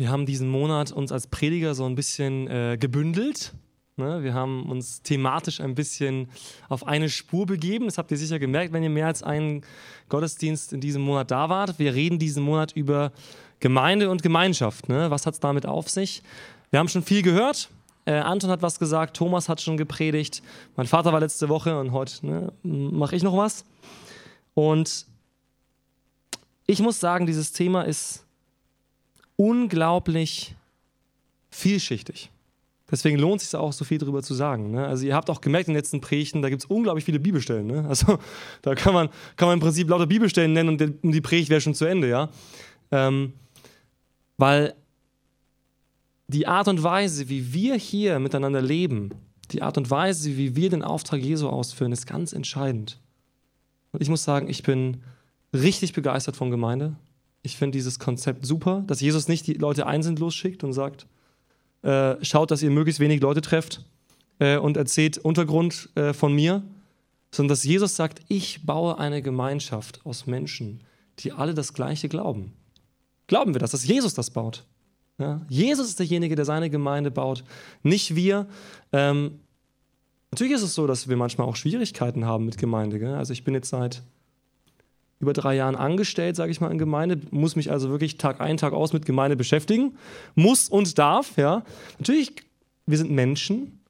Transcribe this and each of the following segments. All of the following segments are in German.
Wir haben diesen Monat uns als Prediger so ein bisschen äh, gebündelt. Ne? Wir haben uns thematisch ein bisschen auf eine Spur begeben. Das habt ihr sicher gemerkt, wenn ihr mehr als einen Gottesdienst in diesem Monat da wart. Wir reden diesen Monat über Gemeinde und Gemeinschaft. Ne? Was hat es damit auf sich? Wir haben schon viel gehört. Äh, Anton hat was gesagt, Thomas hat schon gepredigt, mein Vater war letzte Woche und heute ne, mache ich noch was. Und ich muss sagen, dieses Thema ist unglaublich vielschichtig. Deswegen lohnt es sich auch, so viel darüber zu sagen. Ne? Also ihr habt auch gemerkt in den letzten Predigten, da gibt es unglaublich viele Bibelstellen. Ne? Also da kann man, kann man im Prinzip lauter Bibelstellen nennen und die, Predigt wäre schon zu Ende. ja. Ähm, weil die Art und Weise, wie wir hier miteinander leben, die Art und Weise, wie wir den Auftrag Jesu ausführen, ist ganz entscheidend. Und ich muss sagen, ich bin richtig begeistert von Gemeinde. Ich finde dieses Konzept super, dass Jesus nicht die Leute einzeln losschickt und sagt, äh, schaut, dass ihr möglichst wenig Leute trefft äh, und erzählt Untergrund äh, von mir, sondern dass Jesus sagt, ich baue eine Gemeinschaft aus Menschen, die alle das Gleiche glauben. Glauben wir das, dass Jesus das baut? Ja? Jesus ist derjenige, der seine Gemeinde baut, nicht wir. Ähm, natürlich ist es so, dass wir manchmal auch Schwierigkeiten haben mit Gemeinde. Gell? Also ich bin jetzt seit über drei Jahren angestellt, sage ich mal, in Gemeinde, muss mich also wirklich Tag ein, Tag aus mit Gemeinde beschäftigen, muss und darf, ja. Natürlich, wir sind Menschen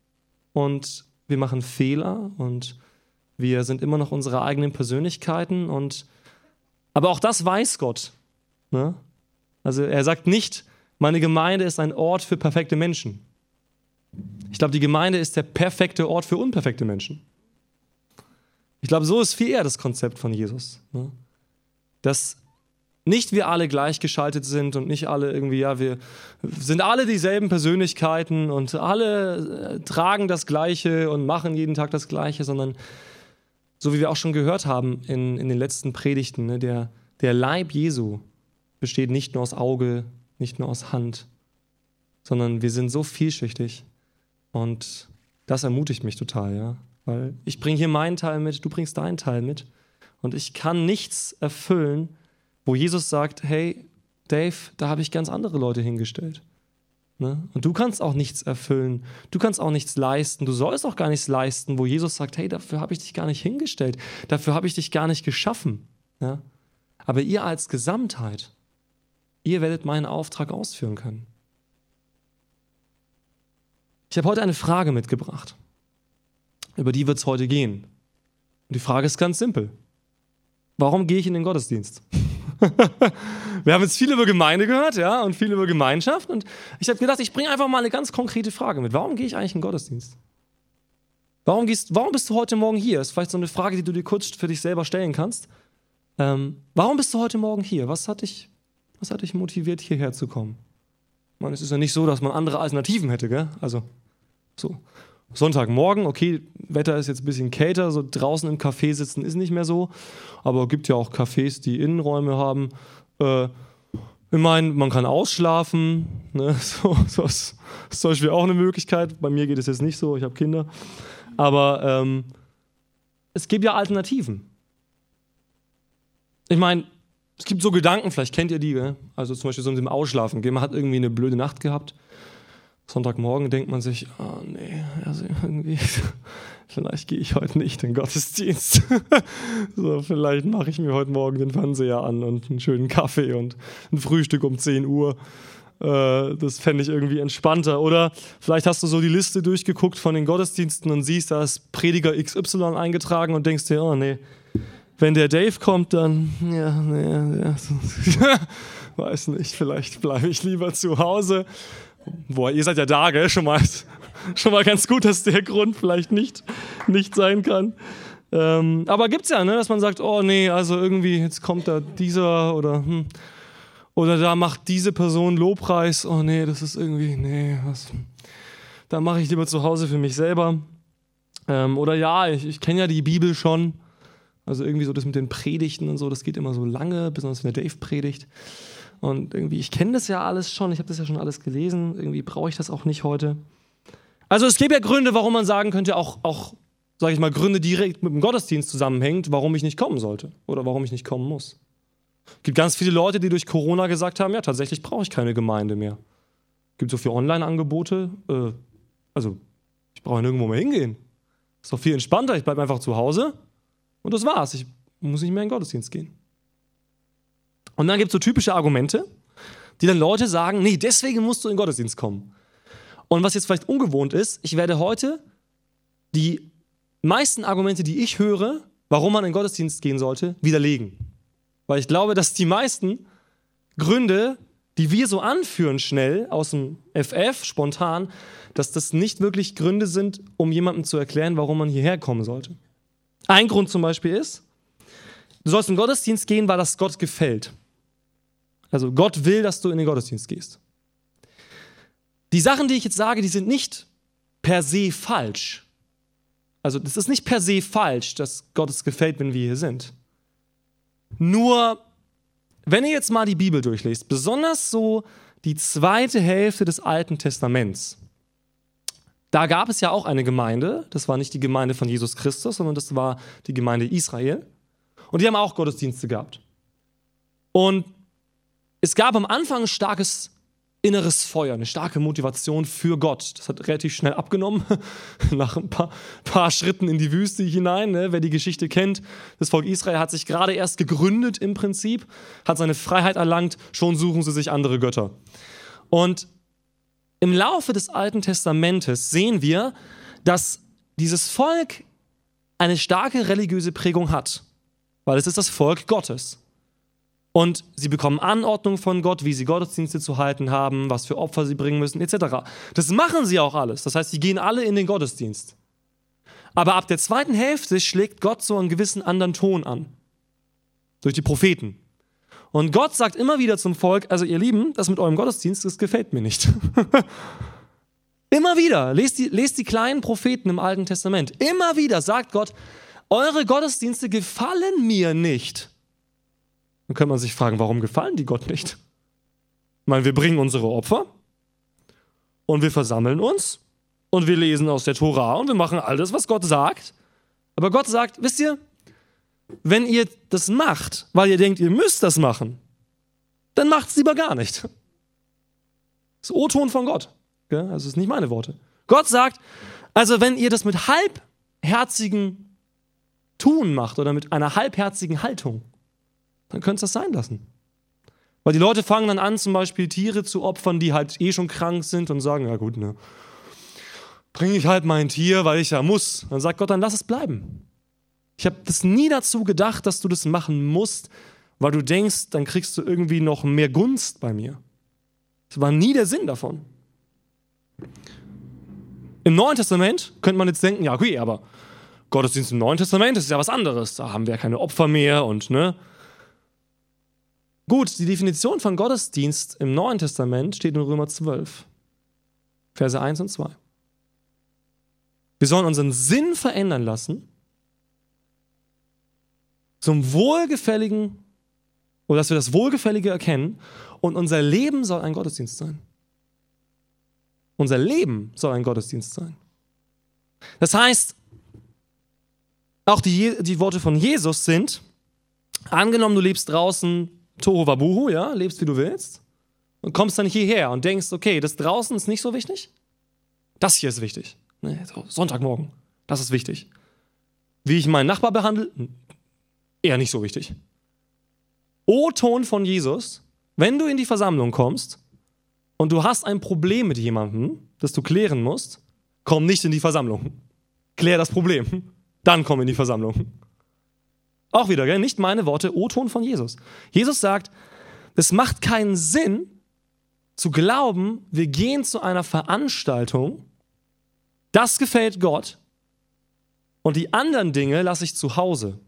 und wir machen Fehler und wir sind immer noch unsere eigenen Persönlichkeiten und aber auch das weiß Gott. Ne? Also er sagt nicht, meine Gemeinde ist ein Ort für perfekte Menschen. Ich glaube, die Gemeinde ist der perfekte Ort für unperfekte Menschen. Ich glaube, so ist viel eher das Konzept von Jesus. Ne? Dass nicht wir alle gleichgeschaltet sind und nicht alle irgendwie, ja, wir sind alle dieselben Persönlichkeiten und alle äh, tragen das Gleiche und machen jeden Tag das Gleiche, sondern so wie wir auch schon gehört haben in, in den letzten Predigten, ne, der, der Leib Jesu besteht nicht nur aus Auge, nicht nur aus Hand, sondern wir sind so vielschichtig. Und das ermutigt mich total, ja. Weil ich bringe hier meinen Teil mit, du bringst deinen Teil mit. Und ich kann nichts erfüllen, wo Jesus sagt, hey, Dave, da habe ich ganz andere Leute hingestellt. Ne? Und du kannst auch nichts erfüllen. Du kannst auch nichts leisten. Du sollst auch gar nichts leisten, wo Jesus sagt, hey, dafür habe ich dich gar nicht hingestellt. Dafür habe ich dich gar nicht geschaffen. Ja? Aber ihr als Gesamtheit, ihr werdet meinen Auftrag ausführen können. Ich habe heute eine Frage mitgebracht. Über die wird es heute gehen. Und die Frage ist ganz simpel. Warum gehe ich in den Gottesdienst? Wir haben jetzt viel über Gemeinde gehört, ja, und viel über Gemeinschaft. Und ich habe gedacht, ich bringe einfach mal eine ganz konkrete Frage mit. Warum gehe ich eigentlich in den Gottesdienst? Warum, gehst, warum bist du heute Morgen hier? Das ist vielleicht so eine Frage, die du dir kurz für dich selber stellen kannst. Ähm, warum bist du heute Morgen hier? Was hat dich was hat dich motiviert, hierher zu kommen? Meine, es ist ja nicht so, dass man andere Alternativen hätte, gell? Also, so. Sonntagmorgen, okay, Wetter ist jetzt ein bisschen kälter, so draußen im Café sitzen ist nicht mehr so, aber es gibt ja auch Cafés, die Innenräume haben. Äh, ich meine, man kann ausschlafen, ne? so, so ist, ist zum Beispiel auch eine Möglichkeit. Bei mir geht es jetzt nicht so, ich habe Kinder. Aber ähm, es gibt ja Alternativen. Ich meine, es gibt so Gedanken, vielleicht kennt ihr die, gell? also zum Beispiel so mit dem Ausschlafen. Man hat irgendwie eine blöde Nacht gehabt. Sonntagmorgen denkt man sich, oh nee, also irgendwie, vielleicht gehe ich heute nicht in den Gottesdienst. so, vielleicht mache ich mir heute Morgen den Fernseher an und einen schönen Kaffee und ein Frühstück um 10 Uhr. Äh, das fände ich irgendwie entspannter. Oder vielleicht hast du so die Liste durchgeguckt von den Gottesdiensten und siehst, da ist Prediger XY eingetragen und denkst dir, oh nee, wenn der Dave kommt, dann, ja, nee, ja, weiß nicht, vielleicht bleibe ich lieber zu Hause. Boah, ihr seid ja da, gell? Schon mal, schon mal ganz gut, dass der Grund vielleicht nicht, nicht sein kann. Ähm, aber gibt's ja, ne, dass man sagt, oh nee, also irgendwie, jetzt kommt da dieser oder hm, oder da macht diese Person Lobpreis. Oh nee, das ist irgendwie, nee, was. Da mache ich lieber zu Hause für mich selber. Ähm, oder ja, ich, ich kenne ja die Bibel schon. Also irgendwie so das mit den Predigten und so, das geht immer so lange, besonders wenn der Dave predigt. Und irgendwie, ich kenne das ja alles schon, ich habe das ja schon alles gelesen, irgendwie brauche ich das auch nicht heute. Also es gibt ja Gründe, warum man sagen könnte, auch, auch sage ich mal, Gründe direkt mit dem Gottesdienst zusammenhängt, warum ich nicht kommen sollte oder warum ich nicht kommen muss. Es gibt ganz viele Leute, die durch Corona gesagt haben, ja, tatsächlich brauche ich keine Gemeinde mehr. Es gibt so viele Online-Angebote. Äh, also, ich brauche nirgendwo mehr hingehen. Ist doch viel entspannter. Ich bleibe einfach zu Hause und das war's. Ich muss nicht mehr in den Gottesdienst gehen. Und dann gibt es so typische Argumente, die dann Leute sagen, nee, deswegen musst du in den Gottesdienst kommen. Und was jetzt vielleicht ungewohnt ist, ich werde heute die meisten Argumente, die ich höre, warum man in den Gottesdienst gehen sollte, widerlegen. Weil ich glaube, dass die meisten Gründe, die wir so anführen schnell aus dem FF, spontan, dass das nicht wirklich Gründe sind, um jemandem zu erklären, warum man hierher kommen sollte. Ein Grund zum Beispiel ist, du sollst in den Gottesdienst gehen, weil das Gott gefällt. Also Gott will, dass du in den Gottesdienst gehst. Die Sachen, die ich jetzt sage, die sind nicht per se falsch. Also das ist nicht per se falsch, dass Gott es gefällt, wenn wir hier sind. Nur, wenn ihr jetzt mal die Bibel durchlest, besonders so die zweite Hälfte des Alten Testaments, da gab es ja auch eine Gemeinde, das war nicht die Gemeinde von Jesus Christus, sondern das war die Gemeinde Israel. Und die haben auch Gottesdienste gehabt. Und es gab am Anfang ein starkes inneres Feuer, eine starke Motivation für Gott. Das hat relativ schnell abgenommen, nach ein paar, paar, Schritten in die Wüste hinein. Ne? Wer die Geschichte kennt, das Volk Israel hat sich gerade erst gegründet im Prinzip, hat seine Freiheit erlangt, schon suchen sie sich andere Götter. Und im Laufe des Alten Testamentes sehen wir, dass dieses Volk eine starke religiöse Prägung hat, weil es ist das Volk Gottes. Und sie bekommen Anordnung von Gott, wie sie Gottesdienste zu halten haben, was für Opfer sie bringen müssen, etc. Das machen sie auch alles. Das heißt, sie gehen alle in den Gottesdienst. Aber ab der zweiten Hälfte schlägt Gott so einen gewissen anderen Ton an. Durch die Propheten. Und Gott sagt immer wieder zum Volk, also ihr Lieben, das mit eurem Gottesdienst, das gefällt mir nicht. immer wieder, lest die, lest die kleinen Propheten im Alten Testament. Immer wieder sagt Gott, eure Gottesdienste gefallen mir nicht. Dann kann man sich fragen, warum gefallen die Gott nicht? Ich meine, wir bringen unsere Opfer und wir versammeln uns und wir lesen aus der Tora und wir machen alles, was Gott sagt. Aber Gott sagt, wisst ihr, wenn ihr das macht, weil ihr denkt, ihr müsst das machen, dann macht es lieber gar nicht. Das ist O-Ton von Gott. Also das ist nicht meine Worte. Gott sagt, also wenn ihr das mit halbherzigen Tun macht oder mit einer halbherzigen Haltung, dann könntest du das sein lassen. Weil die Leute fangen dann an, zum Beispiel Tiere zu opfern, die halt eh schon krank sind und sagen, ja gut, ne, bringe ich halt mein Tier, weil ich ja muss. Dann sagt Gott, dann lass es bleiben. Ich habe das nie dazu gedacht, dass du das machen musst, weil du denkst, dann kriegst du irgendwie noch mehr Gunst bei mir. Das war nie der Sinn davon. Im Neuen Testament könnte man jetzt denken, ja, okay, aber Gottesdienst im Neuen Testament, das ist ja was anderes. Da haben wir ja keine Opfer mehr und ne, Gut, die Definition von Gottesdienst im Neuen Testament steht in Römer 12, Verse 1 und 2. Wir sollen unseren Sinn verändern lassen zum Wohlgefälligen oder dass wir das Wohlgefällige erkennen und unser Leben soll ein Gottesdienst sein. Unser Leben soll ein Gottesdienst sein. Das heißt, auch die, die Worte von Jesus sind, angenommen, du lebst draußen Tohu Wabuhu, ja, lebst wie du willst und kommst dann hierher und denkst, okay, das draußen ist nicht so wichtig. Das hier ist wichtig. Nee, so, Sonntagmorgen, das ist wichtig. Wie ich meinen Nachbar behandle, eher nicht so wichtig. O-Ton von Jesus, wenn du in die Versammlung kommst und du hast ein Problem mit jemandem, das du klären musst, komm nicht in die Versammlung. Klär das Problem. Dann komm in die Versammlung. Auch wieder, gell? nicht meine Worte, O-Ton von Jesus. Jesus sagt, es macht keinen Sinn zu glauben, wir gehen zu einer Veranstaltung, das gefällt Gott und die anderen Dinge lasse ich zu Hause.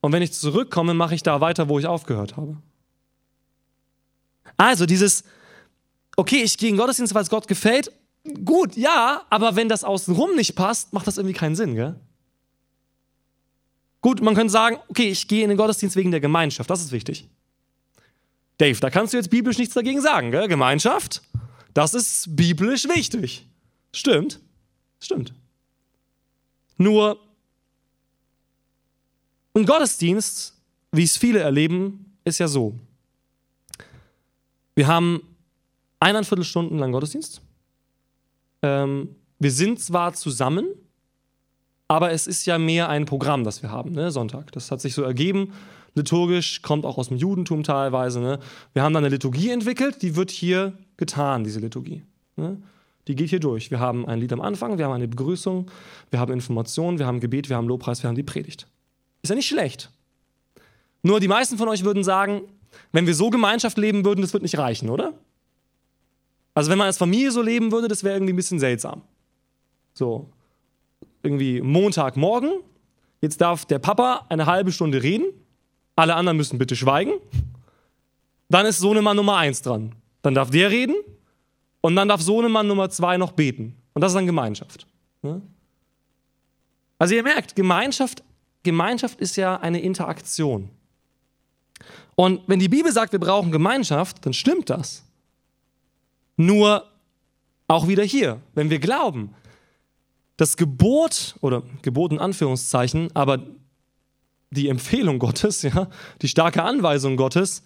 Und wenn ich zurückkomme, mache ich da weiter, wo ich aufgehört habe. Also dieses, okay, ich gehe in Gottesdienst, weil es Gott gefällt. Gut, ja, aber wenn das außenrum nicht passt, macht das irgendwie keinen Sinn, gell? Gut, man könnte sagen, okay, ich gehe in den Gottesdienst wegen der Gemeinschaft, das ist wichtig. Dave, da kannst du jetzt biblisch nichts dagegen sagen, gell? Gemeinschaft, das ist biblisch wichtig. Stimmt, stimmt. Nur ein Gottesdienst, wie es viele erleben, ist ja so. Wir haben eineinviertel Stunden lang Gottesdienst. Ähm, wir sind zwar zusammen, aber es ist ja mehr ein Programm, das wir haben, ne? Sonntag. Das hat sich so ergeben. Liturgisch kommt auch aus dem Judentum teilweise. Ne? Wir haben dann eine Liturgie entwickelt, die wird hier getan, diese Liturgie. Ne? Die geht hier durch. Wir haben ein Lied am Anfang, wir haben eine Begrüßung, wir haben Informationen, wir haben Gebet, wir haben Lobpreis, wir haben die Predigt. Ist ja nicht schlecht. Nur die meisten von euch würden sagen, wenn wir so Gemeinschaft leben würden, das wird nicht reichen, oder? Also wenn man als Familie so leben würde, das wäre irgendwie ein bisschen seltsam. So, irgendwie Montagmorgen, jetzt darf der Papa eine halbe Stunde reden, alle anderen müssen bitte schweigen. Dann ist Sohnemann Nummer eins dran. Dann darf der reden und dann darf Sohnemann Nummer zwei noch beten. Und das ist dann Gemeinschaft. Ne? Also ihr merkt, Gemeinschaft, Gemeinschaft ist ja eine Interaktion. Und wenn die Bibel sagt, wir brauchen Gemeinschaft, dann stimmt das. Nur auch wieder hier, wenn wir glauben, das Gebot oder Gebot in Anführungszeichen, aber die Empfehlung Gottes, ja, die starke Anweisung Gottes,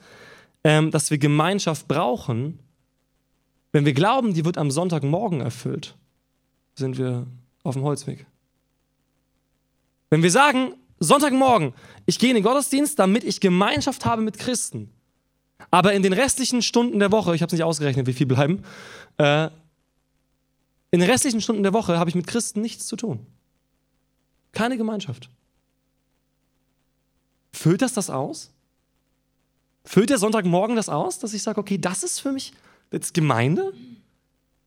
ähm, dass wir Gemeinschaft brauchen, wenn wir glauben, die wird am Sonntagmorgen erfüllt, sind wir auf dem Holzweg. Wenn wir sagen, Sonntagmorgen, ich gehe in den Gottesdienst, damit ich Gemeinschaft habe mit Christen, aber in den restlichen Stunden der Woche, ich habe es nicht ausgerechnet, wie viel bleiben, äh, in den restlichen Stunden der Woche habe ich mit Christen nichts zu tun. Keine Gemeinschaft. Füllt das das aus? Füllt der Sonntagmorgen das aus, dass ich sage, okay, das ist für mich jetzt Gemeinde?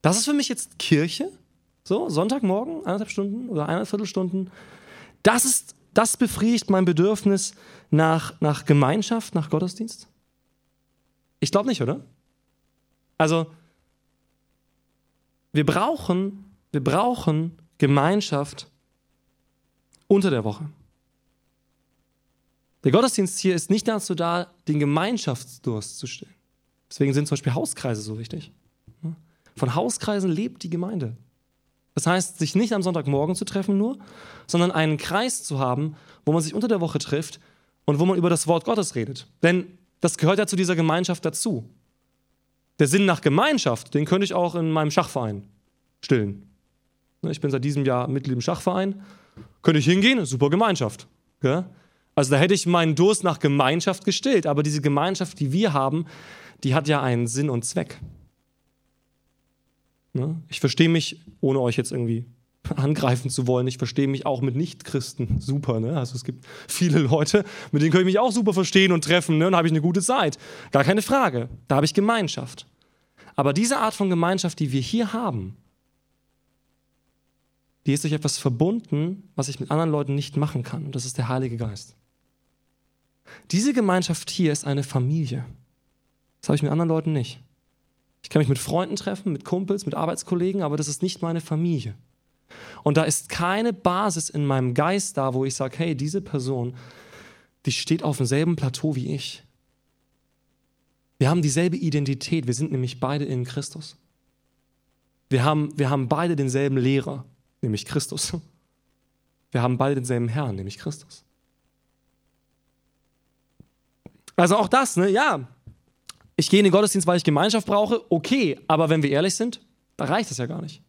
Das ist für mich jetzt Kirche? So, Sonntagmorgen, eineinhalb Stunden oder eineinhalb Viertelstunden. Das ist, das befriedigt mein Bedürfnis nach, nach Gemeinschaft, nach Gottesdienst? Ich glaube nicht, oder? Also, wir brauchen, wir brauchen Gemeinschaft unter der Woche. Der Gottesdienst hier ist nicht dazu da, den Gemeinschaftsdurst zu stillen. Deswegen sind zum Beispiel Hauskreise so wichtig. Von Hauskreisen lebt die Gemeinde. Das heißt, sich nicht am Sonntagmorgen zu treffen nur, sondern einen Kreis zu haben, wo man sich unter der Woche trifft und wo man über das Wort Gottes redet. Denn das gehört ja zu dieser Gemeinschaft dazu. Der Sinn nach Gemeinschaft, den könnte ich auch in meinem Schachverein stillen. Ich bin seit diesem Jahr Mitglied im Schachverein. Könnte ich hingehen? Super Gemeinschaft. Also da hätte ich meinen Durst nach Gemeinschaft gestillt. Aber diese Gemeinschaft, die wir haben, die hat ja einen Sinn und Zweck. Ne? Ich verstehe mich, ohne euch jetzt irgendwie angreifen zu wollen, ich verstehe mich auch mit Nichtchristen super. Ne? Also es gibt viele Leute, mit denen kann ich mich auch super verstehen und treffen ne? und habe ich eine gute Zeit. Gar keine Frage. Da habe ich Gemeinschaft. Aber diese Art von Gemeinschaft, die wir hier haben, die ist durch etwas verbunden, was ich mit anderen Leuten nicht machen kann. Und das ist der Heilige Geist. Diese Gemeinschaft hier ist eine Familie. Das habe ich mit anderen Leuten nicht. Ich kann mich mit Freunden treffen, mit Kumpels, mit Arbeitskollegen, aber das ist nicht meine Familie. Und da ist keine Basis in meinem Geist da, wo ich sage, hey, diese Person, die steht auf demselben Plateau wie ich. Wir haben dieselbe Identität, wir sind nämlich beide in Christus. Wir haben, wir haben beide denselben Lehrer, nämlich Christus. Wir haben beide denselben Herrn, nämlich Christus. Also auch das, ne? Ja, ich gehe in den Gottesdienst, weil ich Gemeinschaft brauche, okay, aber wenn wir ehrlich sind, da reicht das ja gar nicht.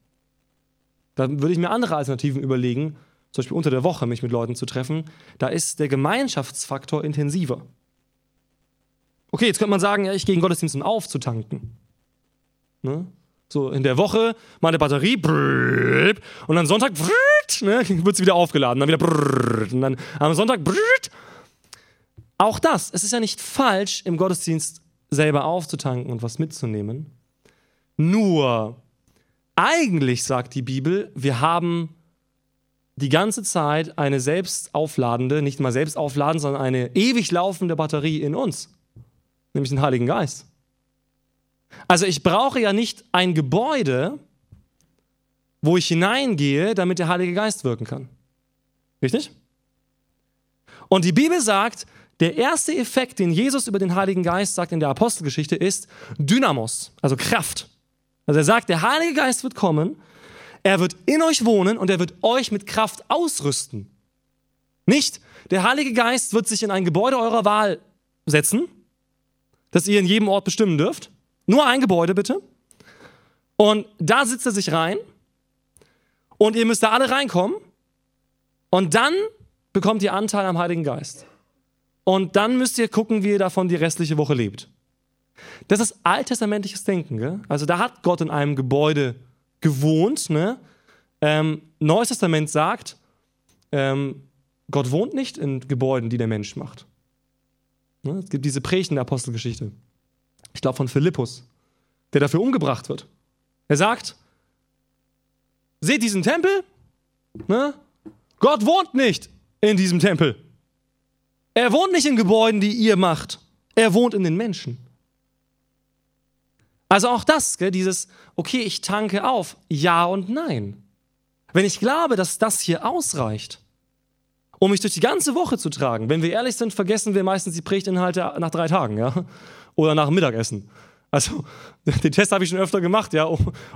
Dann würde ich mir andere Alternativen überlegen, zum Beispiel unter der Woche mich mit Leuten zu treffen. Da ist der Gemeinschaftsfaktor intensiver. Okay, jetzt könnte man sagen, ja, ich gehe in Gottesdienst, um aufzutanken. Ne? So in der Woche meine Batterie und dann Sonntag ne, wird sie wieder aufgeladen, dann wieder und dann am Sonntag. Auch das, es ist ja nicht falsch, im Gottesdienst selber aufzutanken und was mitzunehmen. Nur, eigentlich sagt die Bibel, wir haben die ganze Zeit eine selbst aufladende, nicht mal selbst aufladen, sondern eine ewig laufende Batterie in uns, nämlich den Heiligen Geist. Also ich brauche ja nicht ein Gebäude, wo ich hineingehe, damit der Heilige Geist wirken kann. Richtig? Und die Bibel sagt, der erste Effekt, den Jesus über den Heiligen Geist sagt in der Apostelgeschichte, ist Dynamos, also Kraft. Also er sagt, der Heilige Geist wird kommen, er wird in euch wohnen und er wird euch mit Kraft ausrüsten. Nicht, der Heilige Geist wird sich in ein Gebäude eurer Wahl setzen das ihr in jedem Ort bestimmen dürft. Nur ein Gebäude bitte. Und da sitzt er sich rein. Und ihr müsst da alle reinkommen. Und dann bekommt ihr Anteil am Heiligen Geist. Und dann müsst ihr gucken, wie ihr davon die restliche Woche lebt. Das ist alttestamentliches Denken. Gell? Also da hat Gott in einem Gebäude gewohnt. Ne? Ähm, Neues Testament sagt, ähm, Gott wohnt nicht in Gebäuden, die der Mensch macht. Ne? Es gibt diese Prächen der Apostelgeschichte. Ich glaube von Philippus, der dafür umgebracht wird. Er sagt, seht diesen Tempel? Ne? Gott wohnt nicht in diesem Tempel. Er wohnt nicht in Gebäuden, die ihr macht. Er wohnt in den Menschen. Also auch das, gell, dieses, okay, ich tanke auf, ja und nein. Wenn ich glaube, dass das hier ausreicht, um mich durch die ganze Woche zu tragen, wenn wir ehrlich sind, vergessen wir meistens die Predigtinhalte nach drei Tagen, ja, oder nach dem Mittagessen. Also den Test habe ich schon öfter gemacht, ja,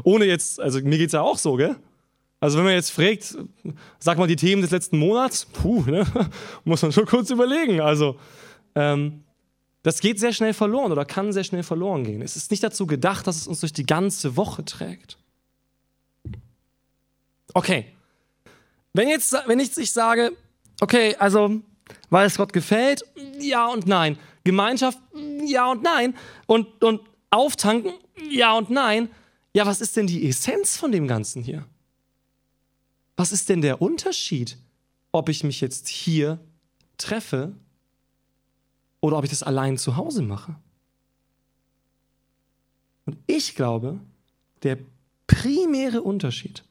ohne jetzt, also mir geht es ja auch so, gell? Also wenn man jetzt fragt, sag mal die Themen des letzten Monats, puh, ne, muss man schon kurz überlegen. Also ähm, das geht sehr schnell verloren oder kann sehr schnell verloren gehen. Es ist nicht dazu gedacht, dass es uns durch die ganze Woche trägt. Okay. Wenn, jetzt, wenn ich, ich sage, okay, also, weil es Gott gefällt, ja und nein. Gemeinschaft, ja und nein. Und, und auftanken, ja und nein. Ja, was ist denn die Essenz von dem Ganzen hier? Was ist denn der Unterschied, ob ich mich jetzt hier treffe oder ob ich das allein zu Hause mache. Und ich glaube, der primäre Unterschied,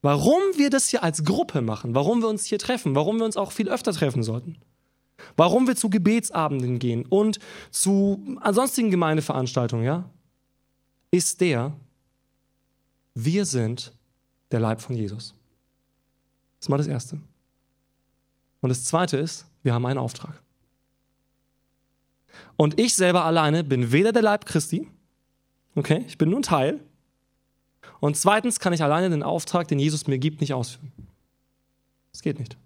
warum wir das hier als Gruppe machen, warum wir uns hier treffen, warum wir uns auch viel öfter treffen sollten, warum wir zu Gebetsabenden gehen und zu sonstigen Gemeindeveranstaltungen, ja, ist der, wir sind der Leib von Jesus. Das ist mal das Erste. Und das Zweite ist, wir haben einen Auftrag. Und ich selber alleine bin weder der Leib Christi, okay, ich bin nur ein Teil. Und zweitens kann ich alleine den Auftrag, den Jesus mir gibt, nicht ausführen. Das geht nicht.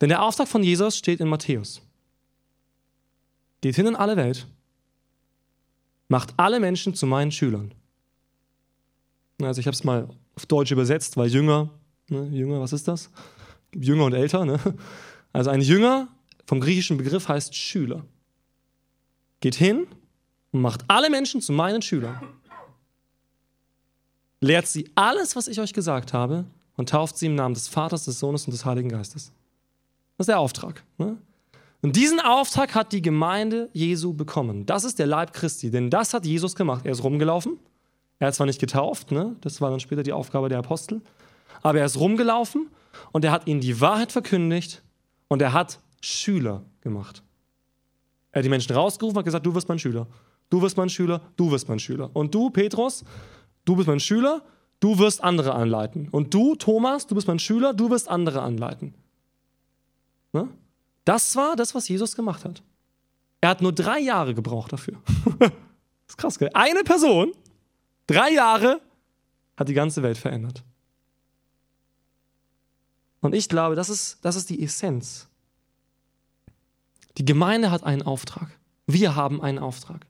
Denn der Auftrag von Jesus steht in Matthäus. Geht hin in alle Welt, macht alle Menschen zu meinen Schülern. Also ich habe es mal auf Deutsch übersetzt, weil Jünger, ne, Jünger, was ist das? Jünger und älter. Ne? Also ein Jünger vom griechischen Begriff heißt Schüler geht hin und macht alle Menschen zu meinen Schülern. Lehrt sie alles, was ich euch gesagt habe, und tauft sie im Namen des Vaters, des Sohnes und des Heiligen Geistes. Das ist der Auftrag. Ne? Und diesen Auftrag hat die Gemeinde Jesu bekommen. Das ist der Leib Christi, denn das hat Jesus gemacht. Er ist rumgelaufen. Er hat zwar nicht getauft, ne? das war dann später die Aufgabe der Apostel, aber er ist rumgelaufen und er hat ihnen die Wahrheit verkündigt und er hat Schüler gemacht. Er hat die Menschen rausgerufen und gesagt, du wirst mein Schüler. Du wirst mein Schüler, du wirst mein Schüler. Und du, Petrus, du bist mein Schüler, du wirst andere anleiten. Und du, Thomas, du bist mein Schüler, du wirst andere anleiten. Ne? Das war das, was Jesus gemacht hat. Er hat nur drei Jahre gebraucht dafür. das ist krass, gell? Eine Person, drei Jahre, hat die ganze Welt verändert. Und ich glaube, das ist, das ist die Essenz die Gemeinde hat einen Auftrag. Wir haben einen Auftrag.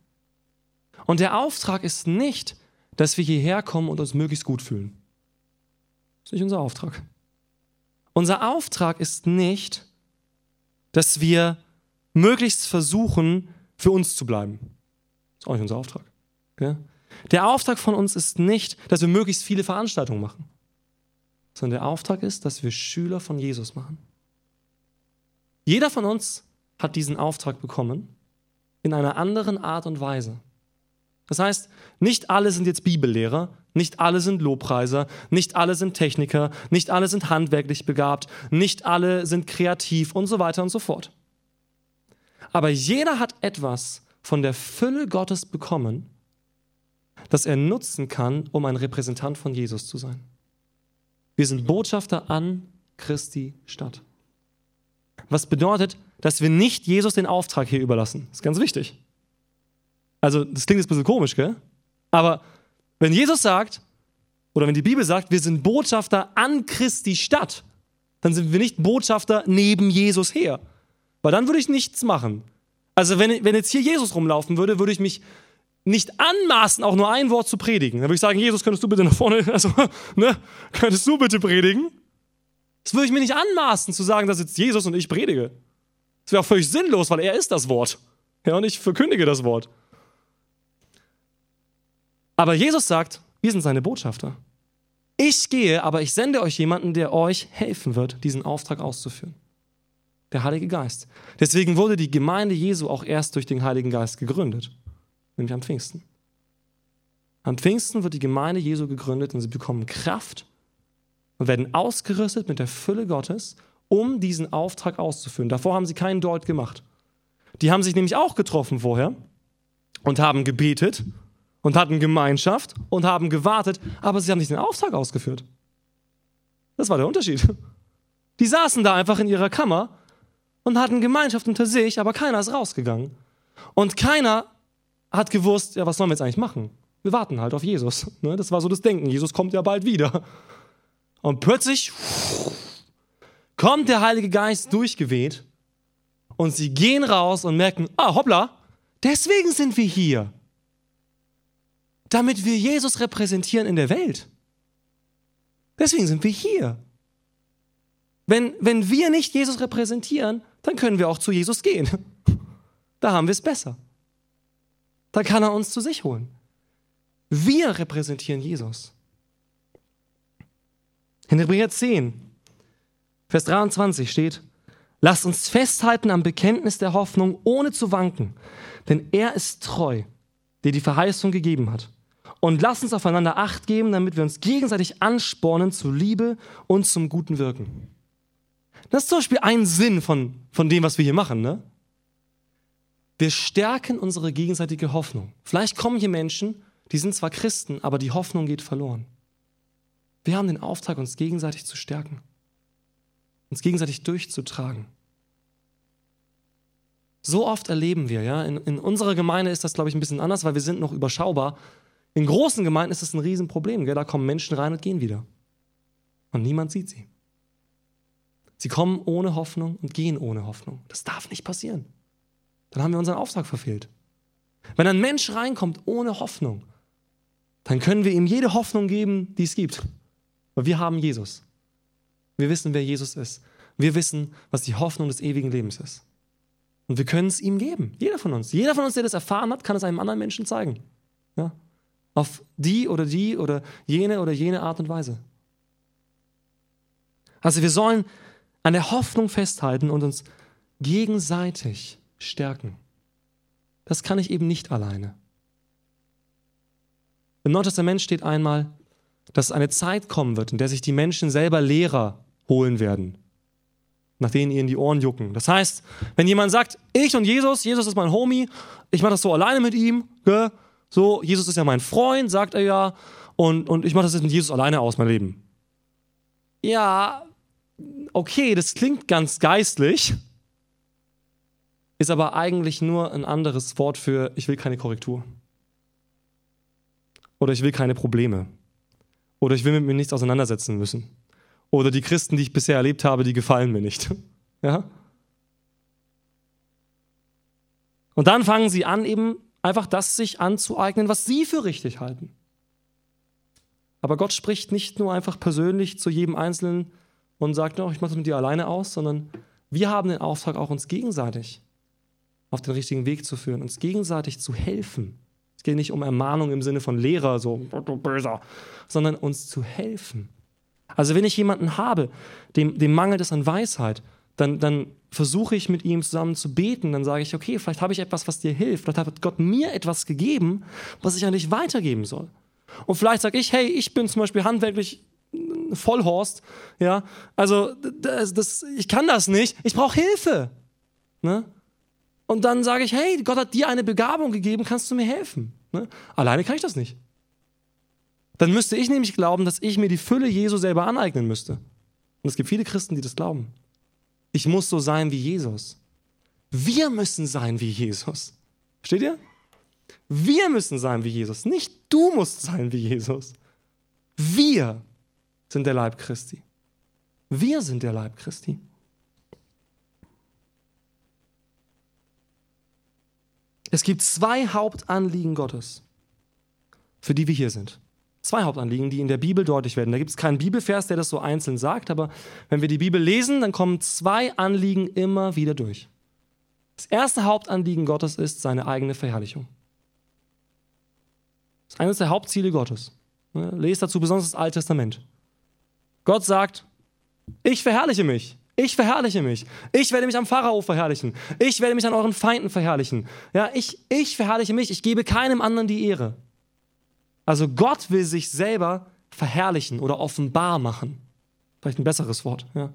Und der Auftrag ist nicht, dass wir hierher kommen und uns möglichst gut fühlen. Das ist nicht unser Auftrag. Unser Auftrag ist nicht, dass wir möglichst versuchen, für uns zu bleiben. Das ist auch nicht unser Auftrag. Okay? Der Auftrag von uns ist nicht, dass wir möglichst viele Veranstaltungen machen, sondern der Auftrag ist, dass wir Schüler von Jesus machen. Jeder von uns hat diesen Auftrag bekommen in einer anderen Art und Weise. Das heißt, nicht alle sind jetzt Bibellehrer, nicht alle sind Lobpreiser, nicht alle sind Techniker, nicht alle sind handwerklich begabt, nicht alle sind kreativ und so weiter und so fort. Aber jeder hat etwas von der Fülle Gottes bekommen, das er nutzen kann, um ein Repräsentant von Jesus zu sein. Wir sind Botschafter an Christi Stadt. Was bedeutet, dass wir nicht Jesus den Auftrag hier überlassen. Das ist ganz wichtig. Also, das klingt jetzt ein bisschen komisch, gell? Aber wenn Jesus sagt, oder wenn die Bibel sagt, wir sind Botschafter an Christi Stadt, dann sind wir nicht Botschafter neben Jesus her. Weil dann würde ich nichts machen. Also wenn, wenn jetzt hier Jesus rumlaufen würde, würde ich mich nicht anmaßen, auch nur ein Wort zu predigen. Dann würde ich sagen, Jesus, könntest du bitte nach vorne, also, ne, könntest du bitte predigen? Das würde ich mir nicht anmaßen, zu sagen, dass jetzt Jesus und ich predige. Das wäre auch völlig sinnlos, weil er ist das Wort. Ja, und ich verkündige das Wort. Aber Jesus sagt, wir sind seine Botschafter. Ich gehe, aber ich sende euch jemanden, der euch helfen wird, diesen Auftrag auszuführen. Der Heilige Geist. Deswegen wurde die Gemeinde Jesu auch erst durch den Heiligen Geist gegründet, nämlich am Pfingsten. Am Pfingsten wird die Gemeinde Jesu gegründet und sie bekommen Kraft und werden ausgerüstet mit der Fülle Gottes, um diesen Auftrag auszuführen. Davor haben sie keinen Deut gemacht. Die haben sich nämlich auch getroffen vorher und haben gebetet und hatten Gemeinschaft und haben gewartet, aber sie haben nicht den Auftrag ausgeführt. Das war der Unterschied. Die saßen da einfach in ihrer Kammer und hatten Gemeinschaft unter sich, aber keiner ist rausgegangen. Und keiner hat gewusst, ja, was sollen wir jetzt eigentlich machen? Wir warten halt auf Jesus. Ne? Das war so das Denken. Jesus kommt ja bald wieder. Und plötzlich kommt der Heilige Geist durchgeweht und sie gehen raus und merken, ah, hoppla, deswegen sind wir hier damit wir Jesus repräsentieren in der Welt. Deswegen sind wir hier. Wenn, wenn wir nicht Jesus repräsentieren, dann können wir auch zu Jesus gehen. Da haben wir es besser. Da kann er uns zu sich holen. Wir repräsentieren Jesus. In Hebräer 10, Vers 23 steht, Lasst uns festhalten am Bekenntnis der Hoffnung, ohne zu wanken, denn er ist treu, der die Verheißung gegeben hat. Und lass uns aufeinander Acht geben, damit wir uns gegenseitig anspornen zu Liebe und zum guten Wirken. Das ist zum Beispiel ein Sinn von, von dem, was wir hier machen. Ne? Wir stärken unsere gegenseitige Hoffnung. Vielleicht kommen hier Menschen, die sind zwar Christen, aber die Hoffnung geht verloren. Wir haben den Auftrag, uns gegenseitig zu stärken, uns gegenseitig durchzutragen. So oft erleben wir, ja, in, in unserer Gemeinde ist das, glaube ich, ein bisschen anders, weil wir sind noch überschaubar. In großen Gemeinden ist das ein Riesenproblem. Gell? Da kommen Menschen rein und gehen wieder. Und niemand sieht sie. Sie kommen ohne Hoffnung und gehen ohne Hoffnung. Das darf nicht passieren. Dann haben wir unseren Auftrag verfehlt. Wenn ein Mensch reinkommt ohne Hoffnung, dann können wir ihm jede Hoffnung geben, die es gibt. Weil wir haben Jesus. Wir wissen, wer Jesus ist. Wir wissen, was die Hoffnung des ewigen Lebens ist. Und wir können es ihm geben. Jeder von uns. Jeder von uns, der das erfahren hat, kann es einem anderen Menschen zeigen. Ja? Auf die oder die oder jene oder jene Art und Weise. Also wir sollen an der Hoffnung festhalten und uns gegenseitig stärken. Das kann ich eben nicht alleine. Im Neuen Testament steht einmal, dass eine Zeit kommen wird, in der sich die Menschen selber Lehrer holen werden, nach denen ihnen die Ohren jucken. Das heißt, wenn jemand sagt, ich und Jesus, Jesus ist mein Homie, ich mache das so alleine mit ihm, gell? So, Jesus ist ja mein Freund, sagt er ja, und, und ich mache das jetzt mit Jesus alleine aus, mein Leben. Ja, okay, das klingt ganz geistlich, ist aber eigentlich nur ein anderes Wort für ich will keine Korrektur. Oder ich will keine Probleme. Oder ich will mit mir nichts auseinandersetzen müssen. Oder die Christen, die ich bisher erlebt habe, die gefallen mir nicht. Ja? Und dann fangen sie an, eben einfach das sich anzueignen, was sie für richtig halten. Aber Gott spricht nicht nur einfach persönlich zu jedem Einzelnen und sagt, oh, ich mache das mit dir alleine aus, sondern wir haben den Auftrag, auch uns gegenseitig auf den richtigen Weg zu führen, uns gegenseitig zu helfen. Es geht nicht um Ermahnung im Sinne von Lehrer, so du böser, sondern uns zu helfen. Also wenn ich jemanden habe, dem, dem mangelt es an Weisheit, dann, dann versuche ich mit ihm zusammen zu beten, dann sage ich, okay, vielleicht habe ich etwas, was dir hilft, vielleicht hat Gott mir etwas gegeben, was ich an dich weitergeben soll. Und vielleicht sage ich, hey, ich bin zum Beispiel handwerklich Vollhorst, ja, also das, das, ich kann das nicht, ich brauche Hilfe. Ne? Und dann sage ich, hey, Gott hat dir eine Begabung gegeben, kannst du mir helfen? Ne? Alleine kann ich das nicht. Dann müsste ich nämlich glauben, dass ich mir die Fülle Jesu selber aneignen müsste. Und es gibt viele Christen, die das glauben. Ich muss so sein wie Jesus. Wir müssen sein wie Jesus. Steht ihr? Wir müssen sein wie Jesus. Nicht du musst sein wie Jesus. Wir sind der Leib Christi. Wir sind der Leib Christi. Es gibt zwei Hauptanliegen Gottes, für die wir hier sind. Zwei Hauptanliegen, die in der Bibel deutlich werden. Da gibt es keinen Bibelvers, der das so einzeln sagt, aber wenn wir die Bibel lesen, dann kommen zwei Anliegen immer wieder durch. Das erste Hauptanliegen Gottes ist seine eigene Verherrlichung. Das ist eines der Hauptziele Gottes. Lest dazu besonders das Alte Testament. Gott sagt, ich verherrliche mich. Ich verherrliche mich. Ich werde mich am Pharao verherrlichen. Ich werde mich an euren Feinden verherrlichen. Ja, ich, ich verherrliche mich. Ich gebe keinem anderen die Ehre. Also Gott will sich selber verherrlichen oder offenbar machen. Vielleicht ein besseres Wort, ja,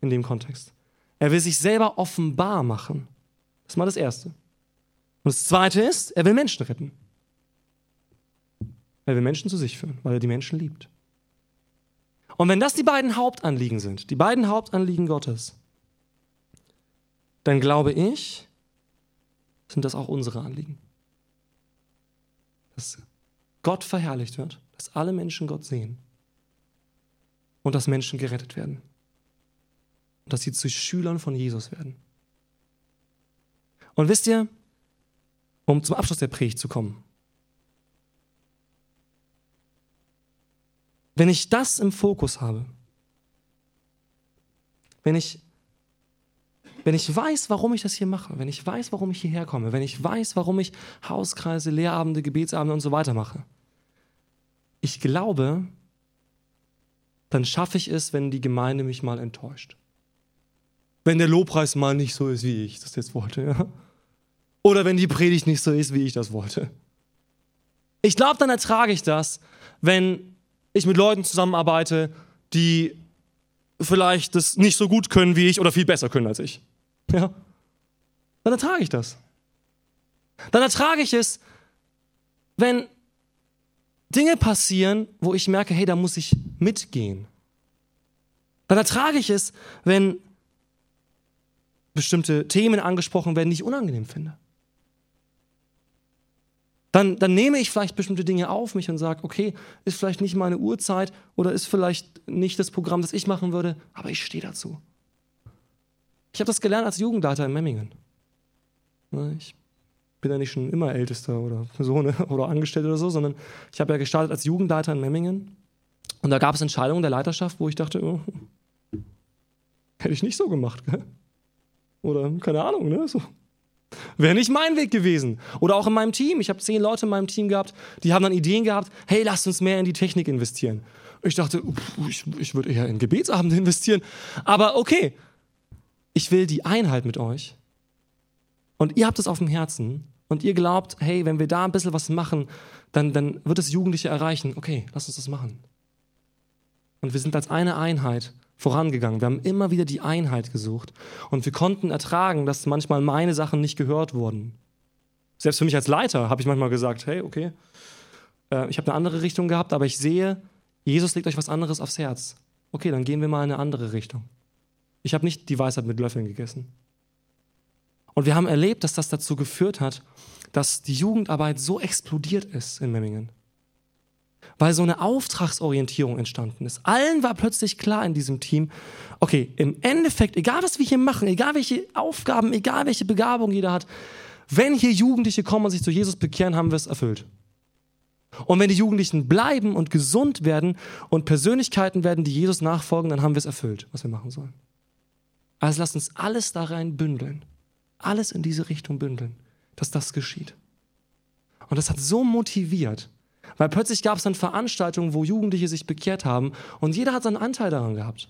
in dem Kontext. Er will sich selber offenbar machen. Das ist mal das Erste. Und das Zweite ist, er will Menschen retten. Er will Menschen zu sich führen, weil er die Menschen liebt. Und wenn das die beiden Hauptanliegen sind, die beiden Hauptanliegen Gottes, dann glaube ich, sind das auch unsere Anliegen. Dass Gott verherrlicht wird, dass alle Menschen Gott sehen und dass Menschen gerettet werden und dass sie zu Schülern von Jesus werden. Und wisst ihr, um zum Abschluss der Predigt zu kommen, wenn ich das im Fokus habe, wenn ich, wenn ich weiß, warum ich das hier mache, wenn ich weiß, warum ich hierher komme, wenn ich weiß, warum ich Hauskreise, Lehrabende, Gebetsabende und so weiter mache, ich glaube, dann schaffe ich es, wenn die Gemeinde mich mal enttäuscht. Wenn der Lobpreis mal nicht so ist, wie ich das jetzt wollte. Ja? Oder wenn die Predigt nicht so ist, wie ich das wollte. Ich glaube, dann ertrage ich das, wenn ich mit Leuten zusammenarbeite, die vielleicht das nicht so gut können wie ich oder viel besser können als ich. Ja? Dann ertrage ich das. Dann ertrage ich es, wenn Dinge passieren, wo ich merke, hey, da muss ich mitgehen. Dann ertrage ich es, wenn bestimmte Themen angesprochen werden, die ich unangenehm finde dann, dann nehme ich vielleicht bestimmte Dinge auf mich und sage, okay, ist vielleicht nicht meine Uhrzeit oder ist vielleicht nicht das Programm, das ich machen würde, aber ich stehe dazu. Ich habe das gelernt als Jugendleiter in Memmingen. Ich bin ja nicht schon immer Ältester oder so ne, oder angestellt oder so, sondern ich habe ja gestartet als Jugendleiter in Memmingen. Und da gab es Entscheidungen der Leiterschaft, wo ich dachte, oh, hätte ich nicht so gemacht. Gell? Oder keine Ahnung, ne? So, Wäre nicht mein Weg gewesen. Oder auch in meinem Team. Ich habe zehn Leute in meinem Team gehabt, die haben dann Ideen gehabt, hey, lasst uns mehr in die Technik investieren. Ich dachte, ich, ich würde eher in Gebetsabende investieren. Aber okay, ich will die Einheit mit euch. Und ihr habt es auf dem Herzen. Und ihr glaubt, hey, wenn wir da ein bisschen was machen, dann, dann wird es Jugendliche erreichen. Okay, lasst uns das machen. Und wir sind als eine Einheit vorangegangen. Wir haben immer wieder die Einheit gesucht und wir konnten ertragen, dass manchmal meine Sachen nicht gehört wurden. Selbst für mich als Leiter habe ich manchmal gesagt, hey, okay, äh, ich habe eine andere Richtung gehabt, aber ich sehe, Jesus legt euch was anderes aufs Herz. Okay, dann gehen wir mal in eine andere Richtung. Ich habe nicht die Weisheit mit Löffeln gegessen. Und wir haben erlebt, dass das dazu geführt hat, dass die Jugendarbeit so explodiert ist in Memmingen weil so eine Auftragsorientierung entstanden ist. Allen war plötzlich klar in diesem Team, okay, im Endeffekt, egal was wir hier machen, egal welche Aufgaben, egal welche Begabung jeder hat, wenn hier Jugendliche kommen und sich zu Jesus bekehren, haben wir es erfüllt. Und wenn die Jugendlichen bleiben und gesund werden und Persönlichkeiten werden, die Jesus nachfolgen, dann haben wir es erfüllt, was wir machen sollen. Also lasst uns alles da rein bündeln. Alles in diese Richtung bündeln, dass das geschieht. Und das hat so motiviert, weil plötzlich gab es dann Veranstaltungen, wo Jugendliche sich bekehrt haben und jeder hat seinen Anteil daran gehabt.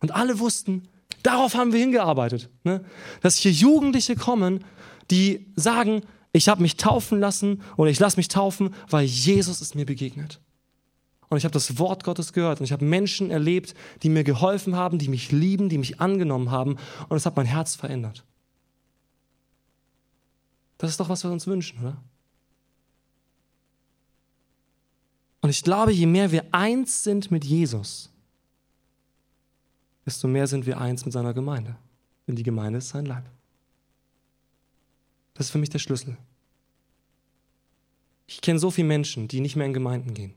Und alle wussten, darauf haben wir hingearbeitet. Ne? Dass hier Jugendliche kommen, die sagen, ich habe mich taufen lassen oder ich lasse mich taufen, weil Jesus ist mir begegnet. Und ich habe das Wort Gottes gehört und ich habe Menschen erlebt, die mir geholfen haben, die mich lieben, die mich angenommen haben und es hat mein Herz verändert. Das ist doch, was wir uns wünschen, oder? Und ich glaube, je mehr wir eins sind mit Jesus, desto mehr sind wir eins mit seiner Gemeinde. Denn die Gemeinde ist sein Leib. Das ist für mich der Schlüssel. Ich kenne so viele Menschen, die nicht mehr in Gemeinden gehen.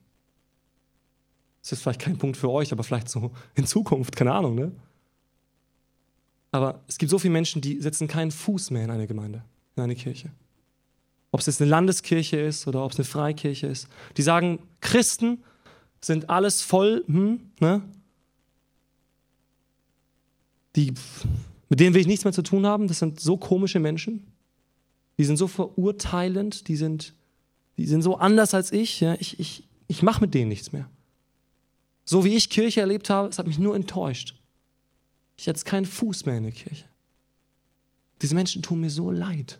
Das ist vielleicht kein Punkt für euch, aber vielleicht so in Zukunft, keine Ahnung, ne? Aber es gibt so viele Menschen, die setzen keinen Fuß mehr in eine Gemeinde, in eine Kirche. ob es jetzt eine Landeskirche ist oder ob es eine Freikirche ist, die sagen, Christen sind alles voll, hm, ne? Die, mit denen will ich nichts mehr zu tun haben. Das sind so komische Menschen. Die sind so verurteilend, die sind, die sind so anders als ich. Ja? Ich, ich, ich mache mit denen nichts mehr. So wie ich Kirche erlebt habe, es hat mich nur enttäuscht. Ich hatte keinen Fuß mehr in der Kirche. Diese Menschen tun mir so leid.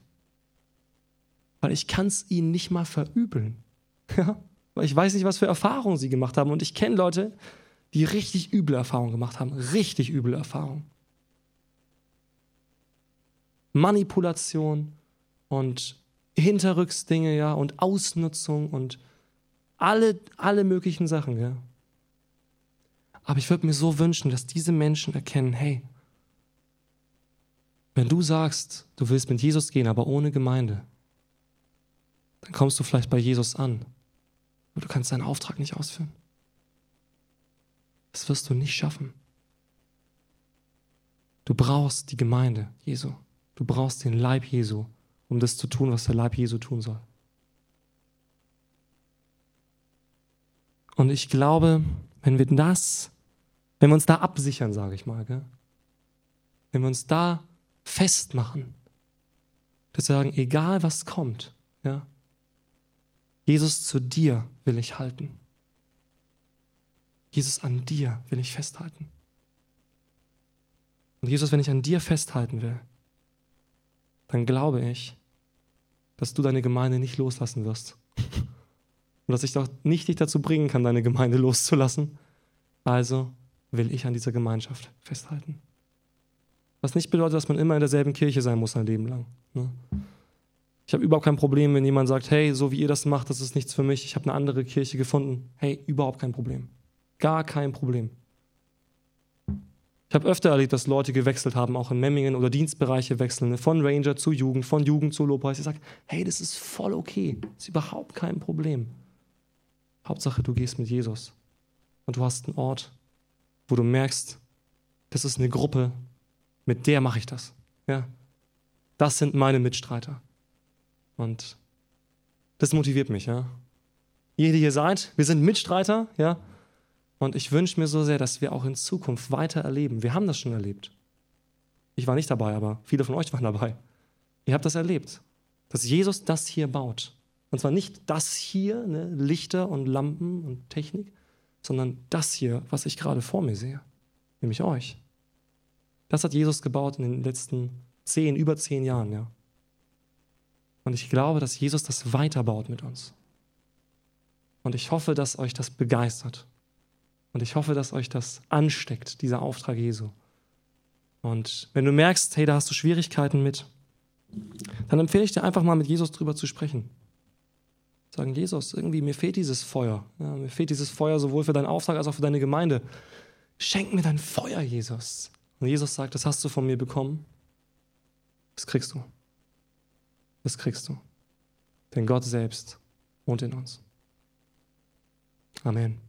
Weil ich kann es ihnen nicht mal verübeln. Ja? Weil ich weiß nicht, was für Erfahrungen sie gemacht haben. Und ich kenne Leute, die richtig üble Erfahrungen gemacht haben. Richtig üble Erfahrungen. Manipulation und Hinterrücksdinge, ja, und Ausnutzung und alle, alle möglichen Sachen, ja. Aber ich würde mir so wünschen, dass diese Menschen erkennen, hey, wenn du sagst, du willst mit Jesus gehen, aber ohne Gemeinde, dann kommst du vielleicht bei Jesus an, aber du kannst deinen Auftrag nicht ausführen. Das wirst du nicht schaffen. Du brauchst die Gemeinde Jesu. Du brauchst den Leib Jesu, um das zu tun, was der Leib Jesu tun soll. Und ich glaube, wenn wir das, wenn wir uns da absichern, sage ich mal, gell? wenn wir uns da festmachen, dass wir sagen, egal was kommt, ja, Jesus zu dir will ich halten. Jesus an dir will ich festhalten. Und Jesus, wenn ich an dir festhalten will, dann glaube ich, dass du deine Gemeinde nicht loslassen wirst. Und dass ich doch nicht dich dazu bringen kann, deine Gemeinde loszulassen. Also will ich an dieser Gemeinschaft festhalten. Was nicht bedeutet, dass man immer in derselben Kirche sein muss ein Leben lang. Ne? Ich habe überhaupt kein Problem, wenn jemand sagt, hey, so wie ihr das macht, das ist nichts für mich, ich habe eine andere Kirche gefunden. Hey, überhaupt kein Problem. Gar kein Problem. Ich habe öfter erlebt, dass Leute gewechselt haben, auch in Memmingen oder Dienstbereiche wechseln, ne? von Ranger zu Jugend, von Jugend zu Lobpreis. Ich sage, hey, das ist voll okay, das ist überhaupt kein Problem. Hauptsache, du gehst mit Jesus und du hast einen Ort, wo du merkst, das ist eine Gruppe, mit der mache ich das. Ja? Das sind meine Mitstreiter. Und das motiviert mich. Ja? Ihr, die hier seid, wir sind Mitstreiter, ja, und ich wünsche mir so sehr, dass wir auch in Zukunft weiter erleben. Wir haben das schon erlebt. Ich war nicht dabei, aber viele von euch waren dabei. Ihr habt das erlebt, dass Jesus das hier baut. Und zwar nicht das hier, ne, Lichter und Lampen und Technik, sondern das hier, was ich gerade vor mir sehe, nämlich euch. Das hat Jesus gebaut in den letzten zehn, über zehn Jahren, ja. Und ich glaube, dass Jesus das weiterbaut mit uns. Und ich hoffe, dass euch das begeistert. Und ich hoffe, dass euch das ansteckt, dieser Auftrag Jesu. Und wenn du merkst, hey, da hast du Schwierigkeiten mit, dann empfehle ich dir einfach mal mit Jesus drüber zu sprechen. Sagen, Jesus, irgendwie mir fehlt dieses Feuer. Ja, mir fehlt dieses Feuer sowohl für deinen Auftrag als auch für deine Gemeinde. Schenk mir dein Feuer, Jesus. Und Jesus sagt, das hast du von mir bekommen. Das kriegst du. Das kriegst du. Denn Gott selbst wohnt in uns. Amen.